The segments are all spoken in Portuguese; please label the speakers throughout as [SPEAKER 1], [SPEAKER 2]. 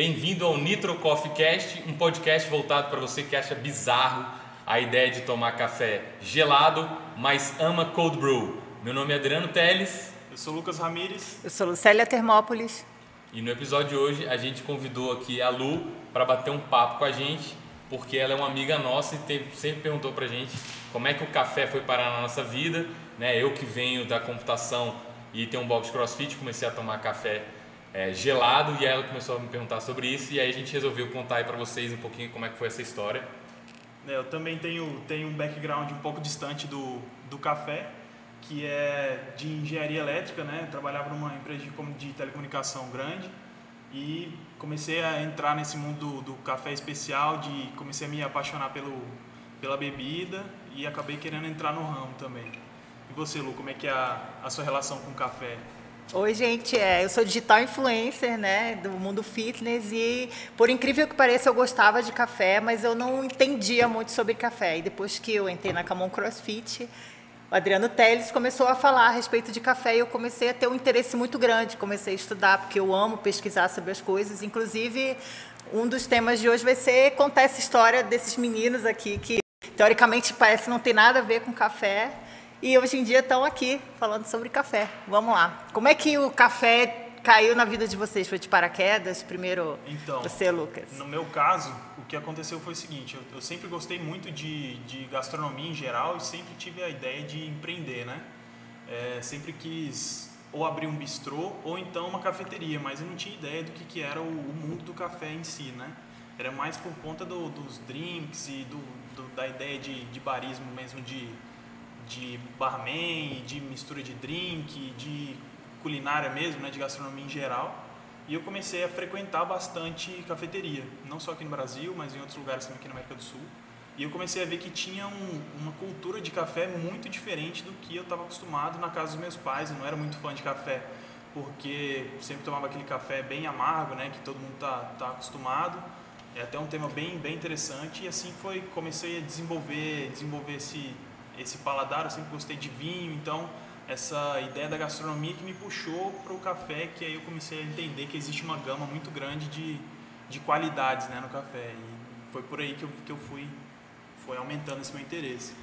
[SPEAKER 1] Bem-vindo ao Nitro Coffee Cast, um podcast voltado para você que acha bizarro a ideia de tomar café gelado, mas ama cold brew. Meu nome é Adriano Teles.
[SPEAKER 2] Eu sou Lucas Ramires.
[SPEAKER 3] Eu sou Lucélia Termópolis.
[SPEAKER 1] E no episódio de hoje a gente convidou aqui a Lu para bater um papo com a gente, porque ela é uma amiga nossa e teve, sempre perguntou pra gente como é que o café foi parar na nossa vida. Né? Eu que venho da computação e tenho um box de crossfit, comecei a tomar café é, gelado e ela começou a me perguntar sobre isso e aí a gente resolveu contar aí para vocês um pouquinho como é que foi essa história.
[SPEAKER 2] É, eu também tenho, tenho um background um pouco distante do, do café, que é de engenharia elétrica, né? Eu trabalhava numa empresa de, de telecomunicação grande e comecei a entrar nesse mundo do, do, café especial, de comecei a me apaixonar pelo, pela bebida e acabei querendo entrar no ramo também. E você, Lu, como é que é a, a sua relação com o café?
[SPEAKER 3] Oi, gente. É, eu sou digital influencer, né, do mundo fitness e, por incrível que pareça, eu gostava de café, mas eu não entendia muito sobre café. E depois que eu entrei na Camon CrossFit, o Adriano Teles começou a falar a respeito de café e eu comecei a ter um interesse muito grande. Comecei a estudar porque eu amo pesquisar sobre as coisas. Inclusive, um dos temas de hoje vai ser contar essa história desses meninos aqui que teoricamente parece não ter nada a ver com café e hoje em dia estão aqui falando sobre café. Vamos lá. Como é que o café caiu na vida de vocês? Foi de paraquedas? Primeiro então, você, Lucas.
[SPEAKER 2] No meu caso, o que aconteceu foi o seguinte: eu, eu sempre gostei muito de, de, gastronomia em geral e sempre tive a ideia de empreender, né? É, sempre quis ou abrir um bistrô ou então uma cafeteria, mas eu não tinha ideia do que, que era o, o mundo do café em si, né? Era mais por conta do, dos drinks e do, do, da ideia de, de barismo mesmo, de de barman, de mistura de drink, de culinária mesmo, né, de gastronomia em geral. E eu comecei a frequentar bastante cafeteria, não só aqui no Brasil, mas em outros lugares também aqui na América do Sul. E eu comecei a ver que tinha um, uma cultura de café muito diferente do que eu estava acostumado na casa dos meus pais. Eu não era muito fã de café, porque sempre tomava aquele café bem amargo, né, que todo mundo tá, tá acostumado. É até um tema bem, bem interessante e assim foi comecei a desenvolver, desenvolver esse esse paladar, eu sempre gostei de vinho, então essa ideia da gastronomia que me puxou para o café, que aí eu comecei a entender que existe uma gama muito grande de, de qualidades né, no café. E foi por aí que eu, que eu fui, foi aumentando esse meu interesse.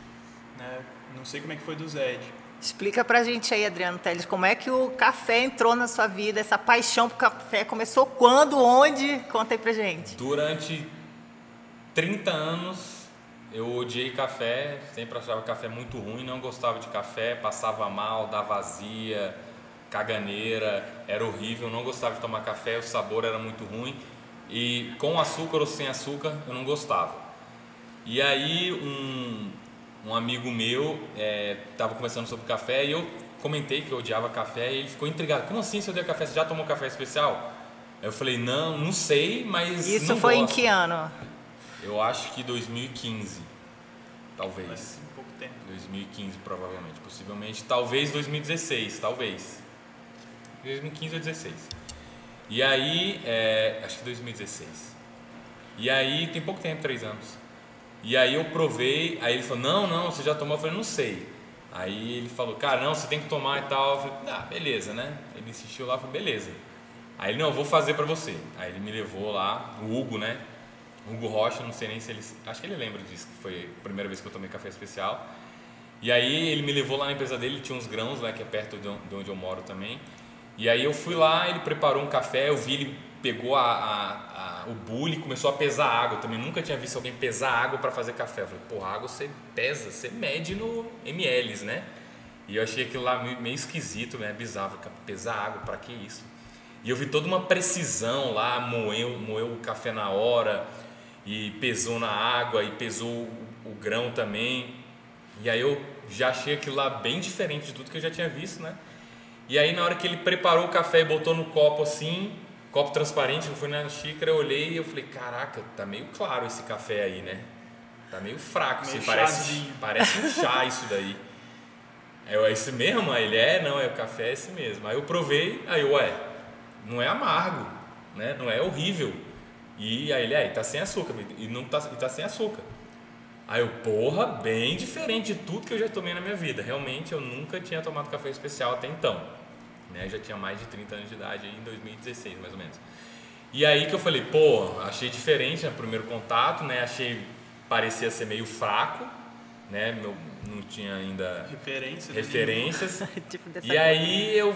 [SPEAKER 2] Né? Não sei como é que foi do Zed.
[SPEAKER 3] Explica pra gente aí, Adriano Teles, como é que o café entrou na sua vida, essa paixão por café começou quando, onde? Conta aí pra gente.
[SPEAKER 1] Durante 30 anos eu odiei café, sempre achava café muito ruim, não gostava de café, passava mal, dava vazia, caganeira, era horrível, não gostava de tomar café, o sabor era muito ruim e com açúcar ou sem açúcar eu não gostava. E aí um, um amigo meu estava é, conversando sobre café e eu comentei que eu odiava café e ele ficou intrigado. Como assim você odeia café? Você já tomou café especial? Eu falei, não, não sei, mas.
[SPEAKER 3] Isso foi
[SPEAKER 1] gosto.
[SPEAKER 3] em que ano?
[SPEAKER 1] Eu acho que 2015, talvez. Mas,
[SPEAKER 2] um pouco tempo.
[SPEAKER 1] 2015, provavelmente. Possivelmente. Talvez 2016, talvez. 2015 ou 2016. E aí, é, acho que 2016. E aí, tem pouco tempo, três anos. E aí eu provei, aí ele falou, não, não, você já tomou? Eu falei, não sei. Aí ele falou, cara, não, você tem que tomar e tal. Eu falei, ah, beleza, né? Ele insistiu lá, falei, beleza. Aí ele, não, eu vou fazer pra você. Aí ele me levou lá, o Hugo, né? Hugo Rocha, não sei nem se ele. Acho que ele lembra disso, que foi a primeira vez que eu tomei café especial. E aí ele me levou lá na empresa dele, tinha uns grãos lá, que é perto de onde eu moro também. E aí eu fui lá, ele preparou um café, eu vi ele pegou a, a, a, o bule e começou a pesar água. Eu também nunca tinha visto alguém pesar água para fazer café. Eu falei, porra, água você pesa, você mede no ml, né? E eu achei aquilo lá meio, meio esquisito, né? Bizarro, pesar água, para que isso? E eu vi toda uma precisão lá, moeu, moeu o café na hora, e pesou na água e pesou o, o grão também. E aí eu já achei aquilo lá bem diferente de tudo que eu já tinha visto, né? E aí na hora que ele preparou o café e botou no copo assim, copo transparente, eu fui na xícara, eu olhei e eu falei, caraca, tá meio claro esse café aí, né? Tá meio fraco, meio assim, parece, parece um chá isso daí. É esse mesmo? Aí ele é, não, é o café é esse mesmo. Aí eu provei, aí eu, ué, não é amargo, né? Não é horrível. E aí ele, aí, tá sem açúcar, e não tá, e tá sem açúcar. Aí eu, porra, bem diferente de tudo que eu já tomei na minha vida. Realmente eu nunca tinha tomado café especial até então. Né? Já tinha mais de 30 anos de idade, em 2016 mais ou menos. E aí que eu falei, pô, achei diferente no primeiro contato, né? Achei parecia ser meio fraco, né? Meu, não tinha ainda
[SPEAKER 2] Referência.
[SPEAKER 1] referências.
[SPEAKER 3] tipo dessa
[SPEAKER 1] E aí eu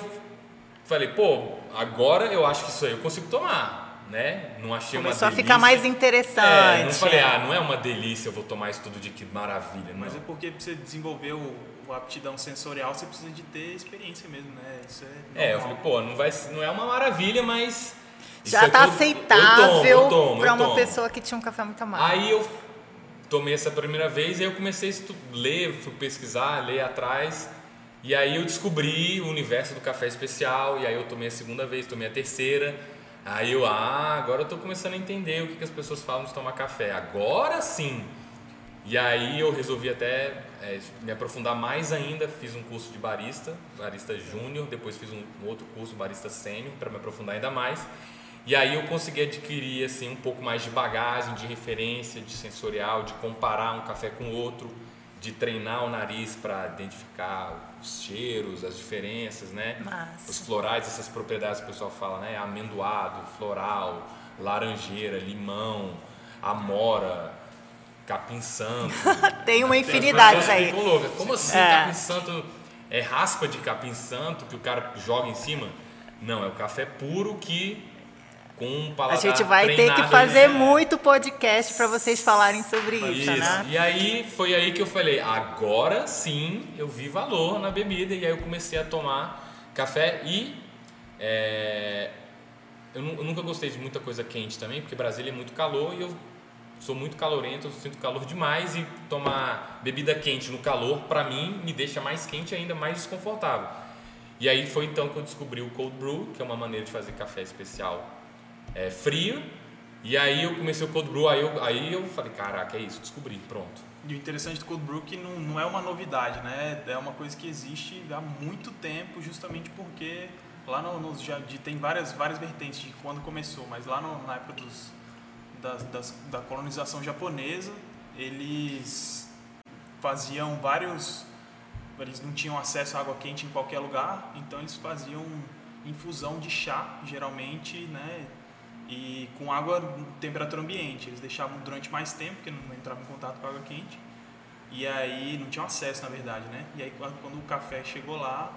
[SPEAKER 1] falei, pô, agora eu acho que isso aí eu consigo tomar, né? Não achei
[SPEAKER 3] Começou
[SPEAKER 1] uma
[SPEAKER 3] a
[SPEAKER 1] delícia.
[SPEAKER 3] ficar mais interessante.
[SPEAKER 1] É, não falei, ah, não é uma delícia, eu vou tomar isso tudo de que maravilha,
[SPEAKER 2] Mas
[SPEAKER 1] não.
[SPEAKER 2] é porque pra você desenvolver o, aptidão sensorial, você precisa de ter experiência mesmo, né? Isso é
[SPEAKER 1] É, eu falei, pô, não, vai, não é uma maravilha, mas.
[SPEAKER 3] Já
[SPEAKER 1] aqui
[SPEAKER 3] tá
[SPEAKER 1] eu-
[SPEAKER 3] aceitável
[SPEAKER 1] eu
[SPEAKER 3] uma pessoa que tinha um café muito amargo.
[SPEAKER 1] Aí eu tomei essa primeira vez, aí eu comecei a estu- ler, fui pesquisar, ler atrás. E aí eu descobri o universo do café especial, e aí eu tomei a segunda vez, tomei a terceira. Aí eu, ah, agora eu tô começando a entender o que, que as pessoas falam de tomar café. Agora sim! E aí eu resolvi até é, me aprofundar mais ainda, fiz um curso de barista, barista júnior, depois fiz um, outro curso, barista sênior, para me aprofundar ainda mais. E aí eu consegui adquirir assim um pouco mais de bagagem, de referência, de sensorial, de comparar um café com outro, de treinar o nariz para identificar os cheiros, as diferenças, né?
[SPEAKER 3] Massa.
[SPEAKER 1] Os florais, essas propriedades que o pessoal fala, né? Amendoado, floral, laranjeira, limão, amora, capim santo.
[SPEAKER 3] Tem uma infinidade aí.
[SPEAKER 1] Como assim
[SPEAKER 3] É.
[SPEAKER 1] capim santo é raspa de capim santo que o cara joga em cima? Não, é o café puro que com um
[SPEAKER 3] A
[SPEAKER 1] paladar
[SPEAKER 3] gente vai ter que fazer
[SPEAKER 1] ali.
[SPEAKER 3] muito podcast para vocês falarem sobre isso,
[SPEAKER 1] Isso.
[SPEAKER 3] né?
[SPEAKER 1] E aí foi aí que eu falei, agora sim eu vi valor na bebida e aí eu comecei a tomar café e é, eu, eu nunca gostei de muita coisa quente também, porque Brasília é muito calor e eu sou muito calorento, eu sinto calor demais e tomar bebida quente no calor para mim me deixa mais quente ainda mais desconfortável. E aí foi então que eu descobri o cold brew, que é uma maneira de fazer café especial é, frio. E aí eu comecei o cold brew, aí eu, aí eu falei, caraca, é isso, descobri, pronto.
[SPEAKER 2] E o interessante do cold brew é que não, não é uma novidade, né? É uma coisa que existe há muito tempo, justamente porque lá no, nos já de- tem várias várias vertentes de quando começou, mas lá no- na época dos, das, das- da colonização japonesa, eles faziam vários eles não tinham acesso à água quente em qualquer lugar, então eles faziam infusão de chá, geralmente, né? E com água em temperatura ambiente. Eles deixavam durante mais tempo, porque não entravam em contato com água quente. E aí não tinham acesso, na verdade, né? E aí quando quando o café chegou lá,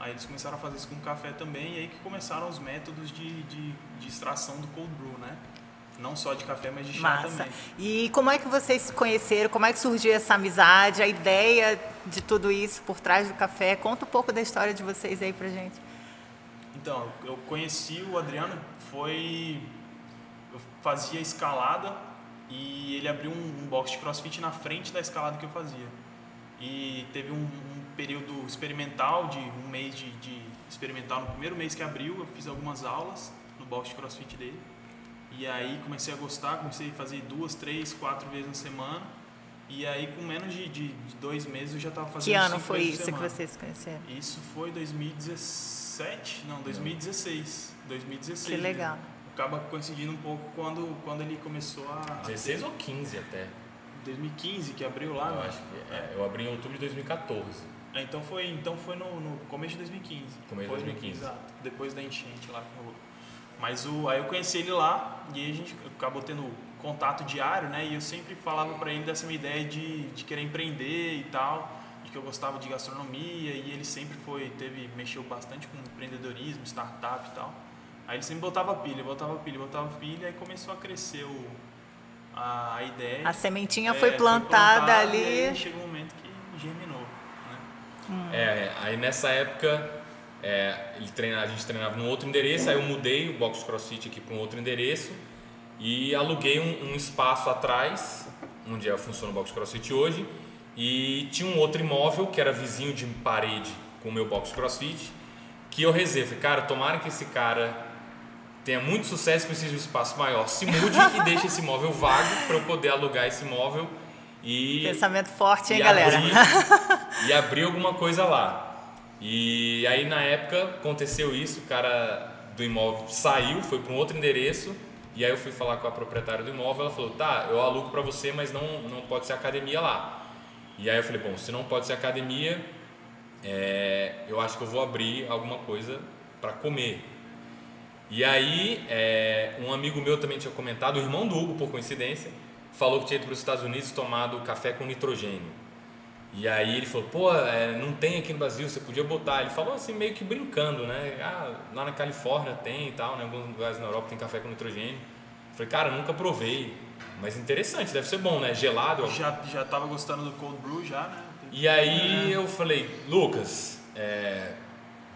[SPEAKER 2] aí eles começaram a fazer isso com o café também, e aí que começaram os métodos de, de, de extração do cold brew, né? Não só de café, mas de chá
[SPEAKER 3] Massa.
[SPEAKER 2] também.
[SPEAKER 3] E como é que vocês se conheceram? Como é que surgiu essa amizade, a ideia de tudo isso por trás do café? Conta um pouco da história de vocês aí pra gente.
[SPEAKER 2] Então, eu conheci o Adriano, foi. Eu fazia escalada e ele abriu um, um box de crossfit na frente da escalada que eu fazia. E teve um, um período experimental de um mês de, de experimental. No primeiro mês que abriu, eu fiz algumas aulas no box de crossfit dele. E aí comecei a gostar, comecei a fazer duas, três, quatro vezes na semana. E aí, com menos de, de, de dois meses, eu já estava fazendo
[SPEAKER 3] Que ano foi isso que vocês conheceram?
[SPEAKER 2] Isso foi 2017? Não, 2016. 2016.
[SPEAKER 3] Que legal.
[SPEAKER 2] né? Acaba coincidindo um pouco quando, quando ele começou a. a
[SPEAKER 1] 16 ou 15 até.
[SPEAKER 2] ter- 2015 que abriu lá,
[SPEAKER 1] Eu
[SPEAKER 2] né?
[SPEAKER 1] acho que é, eu abri em outubro de 2014.
[SPEAKER 2] É, então foi, então foi no, no começo de 2015.
[SPEAKER 1] Começo de
[SPEAKER 2] Foi,
[SPEAKER 1] 2015.
[SPEAKER 2] Exato. Depois da enchente lá que rolou. Mas o, aí eu conheci ele lá e a gente acabou tendo contato diário, né? E eu sempre falava pra ele dessa minha ideia de, de querer empreender e tal, de que eu gostava de gastronomia e ele sempre foi, teve, mexeu bastante com empreendedorismo, startup e tal. Aí ele sempre botava pilha, botava pilha, botava pilha e começou a crescer o, a, a ideia.
[SPEAKER 3] A sementinha
[SPEAKER 2] É,
[SPEAKER 3] foi plantada
[SPEAKER 2] plantada,
[SPEAKER 3] ali.
[SPEAKER 2] E aí chegou um momento que germinou, né?
[SPEAKER 1] É, aí nessa época é, ele treina, a gente treinava num outro endereço, aí eu mudei o box crossfit aqui para um outro endereço e aluguei um, um espaço atrás, onde é, funciona o box crossfit hoje, e tinha um outro imóvel que era vizinho de parede com o meu box crossfit, que eu rezei, falei, cara, tomara que esse cara tenha muito sucesso precise de um espaço maior, se mude e deixe esse imóvel vago para eu poder alugar esse imóvel e
[SPEAKER 3] Pensamento forte, hein,
[SPEAKER 1] e
[SPEAKER 3] galera?
[SPEAKER 1] abrir- e abrir alguma coisa lá. E aí na época aconteceu isso, o cara do imóvel saiu, foi para um outro endereço, e aí eu fui falar com a proprietária do imóvel, ela falou: "Tá, eu alugo para você, mas não não pode ser academia lá". E aí eu falei: "Bom, se não pode ser academia, é, eu acho que eu vou abrir alguma coisa para comer". E aí, é, um amigo meu também tinha comentado, o irmão do Hugo, por coincidência, falou que tinha ido para os Estados Unidos tomado café com nitrogênio. E aí ele falou, pô, é, não tem aqui no Brasil, você podia botar. Ele falou assim, meio que brincando, né? Ah, lá na Califórnia tem e tal, né? Em alguns lugares na Europa tem café com nitrogênio. Eu falei, cara, nunca provei. Mas interessante, deve ser bom, né? Gelado.
[SPEAKER 2] Já, já tava gostando do cold brew já, né?
[SPEAKER 1] E aí é. eu falei, Lucas, é,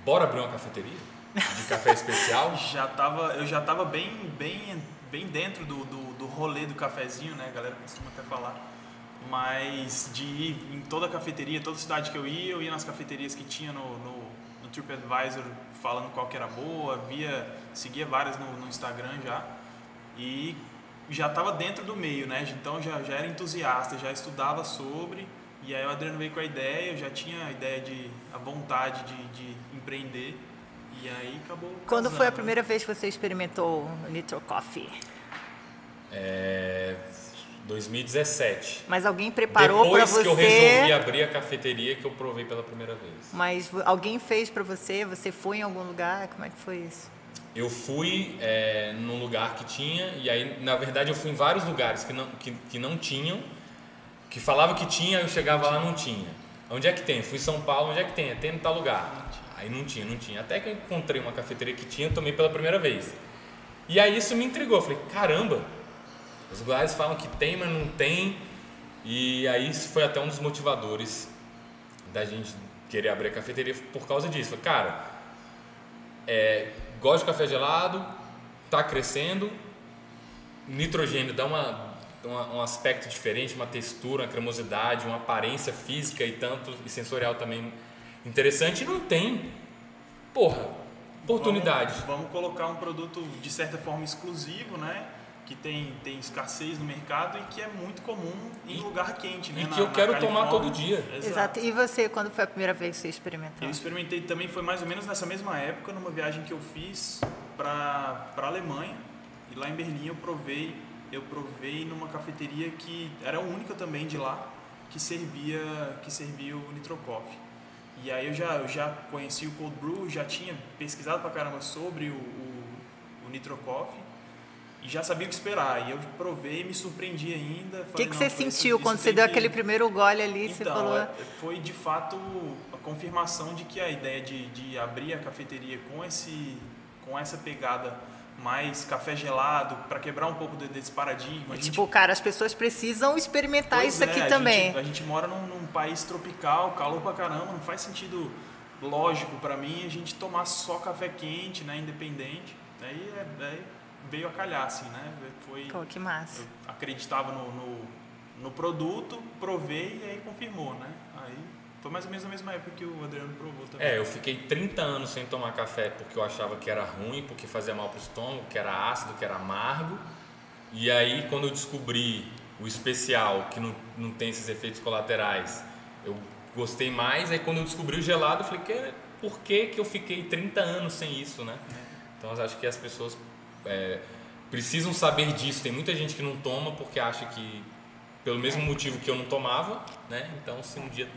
[SPEAKER 1] bora abrir uma cafeteria de café especial?
[SPEAKER 2] já tava, eu já tava bem, bem, bem dentro do, do, do rolê do cafezinho, né? A galera costuma até falar. Mas de ir em toda cafeteria, toda cidade que eu ia, eu ia nas cafeterias que tinha no, no, no TripAdvisor falando qual que era boa, via, seguia várias no, no Instagram já. E já estava dentro do meio, né? Então já, já era entusiasta, já estudava sobre. E aí o Adriano veio com a ideia, eu já tinha a ideia de a vontade de, de empreender. E aí acabou.
[SPEAKER 3] Quando casando, foi a primeira vez que você experimentou o Nitro Coffee?
[SPEAKER 1] É, 2017.
[SPEAKER 3] Mas alguém preparou para você?
[SPEAKER 1] Depois que eu resolvi abrir a cafeteria que eu provei pela primeira vez.
[SPEAKER 3] Mas alguém fez para você? Você foi em algum lugar? Como é que foi isso?
[SPEAKER 1] Eu fui é, num lugar que tinha e aí na verdade eu fui em vários lugares que não que, que não tinham, que falava que tinha, eu chegava lá não tinha. Onde é que tem? Fui em São Paulo, onde é que tem? Tem no tal lugar. Aí não tinha, não tinha. Até que eu encontrei uma cafeteria que tinha, tomei pela primeira vez. E aí isso me intrigou. Eu falei, caramba, os lugares falam que tem, mas não tem. E aí isso foi até um dos motivadores da gente querer abrir a cafeteria por causa disso. Falei, cara, é, gosto de café gelado, está crescendo, nitrogênio dá uma, uma, um aspecto diferente, uma textura, uma cremosidade, uma aparência física e tanto e sensorial também interessante. Não tem, porra, oportunidade.
[SPEAKER 2] Vamos, vamos colocar um produto de certa forma exclusivo, né? que tem, tem escassez no mercado e que é muito comum em e, lugar quente, né?
[SPEAKER 1] E que na, eu quero tomar todo dia.
[SPEAKER 3] Exato. Exato. E você, quando foi a primeira vez que você experimentou?
[SPEAKER 2] Eu experimentei também, foi mais ou menos nessa mesma época, numa viagem que eu fiz para a Alemanha. E lá em Berlim eu provei, eu provei numa cafeteria que era a única também de lá que servia, que servia o Nitro Coffee. E aí eu já, eu já conheci o Cold Brew, já tinha pesquisado pra caramba sobre o, o, o Nitro Coffee e já sabia o que esperar. E eu provei e me surpreendi ainda.
[SPEAKER 3] O que, que você sentiu quando você deu aquele primeiro gole ali?
[SPEAKER 2] Então,
[SPEAKER 3] você falou... É,
[SPEAKER 2] foi de fato a confirmação de que a ideia de, de abrir a cafeteria com, esse, com essa pegada mais café gelado, para quebrar um pouco desse paradigma.
[SPEAKER 3] Gente... Tipo, cara, as pessoas precisam experimentar pois isso é, aqui
[SPEAKER 2] a
[SPEAKER 3] também.
[SPEAKER 2] Gente, a gente mora num, num, país tropical, calor pra caramba, não faz sentido lógico para mim a gente tomar só café quente, né, independente. Aí é, é veio a calhar, assim, né?
[SPEAKER 3] Foi, Pô, que massa.
[SPEAKER 2] Eu acreditava no, no, no, produto, provei e aí confirmou, né? Aí foi mais ou menos na mesma época que o Adriano provou também.
[SPEAKER 1] É, eu fiquei 30 anos sem tomar café porque eu achava que era ruim, porque fazia mal para o estômago, que era ácido, que era amargo. E aí, quando eu descobri o especial, que não, não tem esses efeitos colaterais, eu gostei mais. Aí, quando eu descobri o gelado, eu falei, que, por que, que eu fiquei 30 anos sem isso, né? É. Então, eu acho que as pessoas é, precisam saber disso. Tem muita gente que não toma porque acha que, pelo mesmo motivo que eu não tomava, né? Então, se um dia.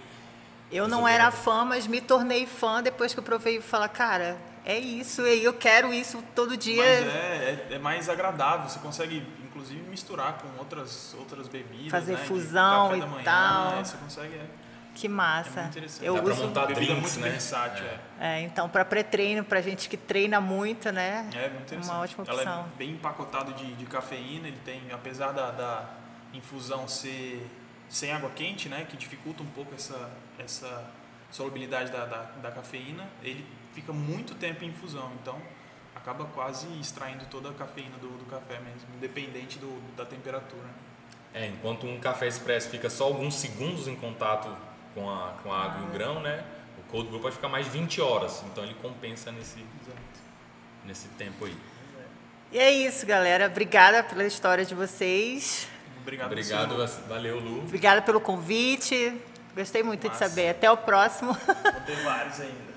[SPEAKER 3] Eu não era fã, mas me tornei fã depois que eu provei e falar, cara, é isso, e eu quero isso todo dia.
[SPEAKER 2] Mas é, é, é, mais agradável, você consegue, inclusive, misturar com outras, outras bebidas.
[SPEAKER 3] Fazer
[SPEAKER 2] né?
[SPEAKER 3] fusão e
[SPEAKER 2] manhã,
[SPEAKER 3] tal.
[SPEAKER 2] Né? Você consegue. É.
[SPEAKER 3] Que massa.
[SPEAKER 2] É muito interessante.
[SPEAKER 3] Eu
[SPEAKER 1] Dá
[SPEAKER 3] uso...
[SPEAKER 1] pra montar
[SPEAKER 2] Bebida
[SPEAKER 1] drinks,
[SPEAKER 2] muito
[SPEAKER 1] né?
[SPEAKER 2] versátil, é.
[SPEAKER 3] é. então para pré-treino, pra gente que treina muito, né?
[SPEAKER 2] É muito interessante.
[SPEAKER 3] Uma ótima opção.
[SPEAKER 2] Ela é bem empacotado de, de cafeína, ele tem, apesar da, da infusão ser sem água quente, né, que dificulta um pouco essa, essa solubilidade da, da, da cafeína, ele fica muito tempo em infusão, então acaba quase extraindo toda a cafeína do, do café mesmo, independente do, da temperatura.
[SPEAKER 1] É, enquanto um café expresso fica só alguns segundos em contato com a, com a água e o grão, né? O cold brew pode ficar mais de 20 horas, então ele compensa nesse, nesse tempo aí.
[SPEAKER 3] E é isso, galera. Obrigada pela história de vocês.
[SPEAKER 2] Obrigado,
[SPEAKER 1] Obrigado valeu, Lu.
[SPEAKER 3] Obrigada pelo convite. Gostei muito Massa. de saber. Até o próximo.
[SPEAKER 2] Vou ter vários ainda.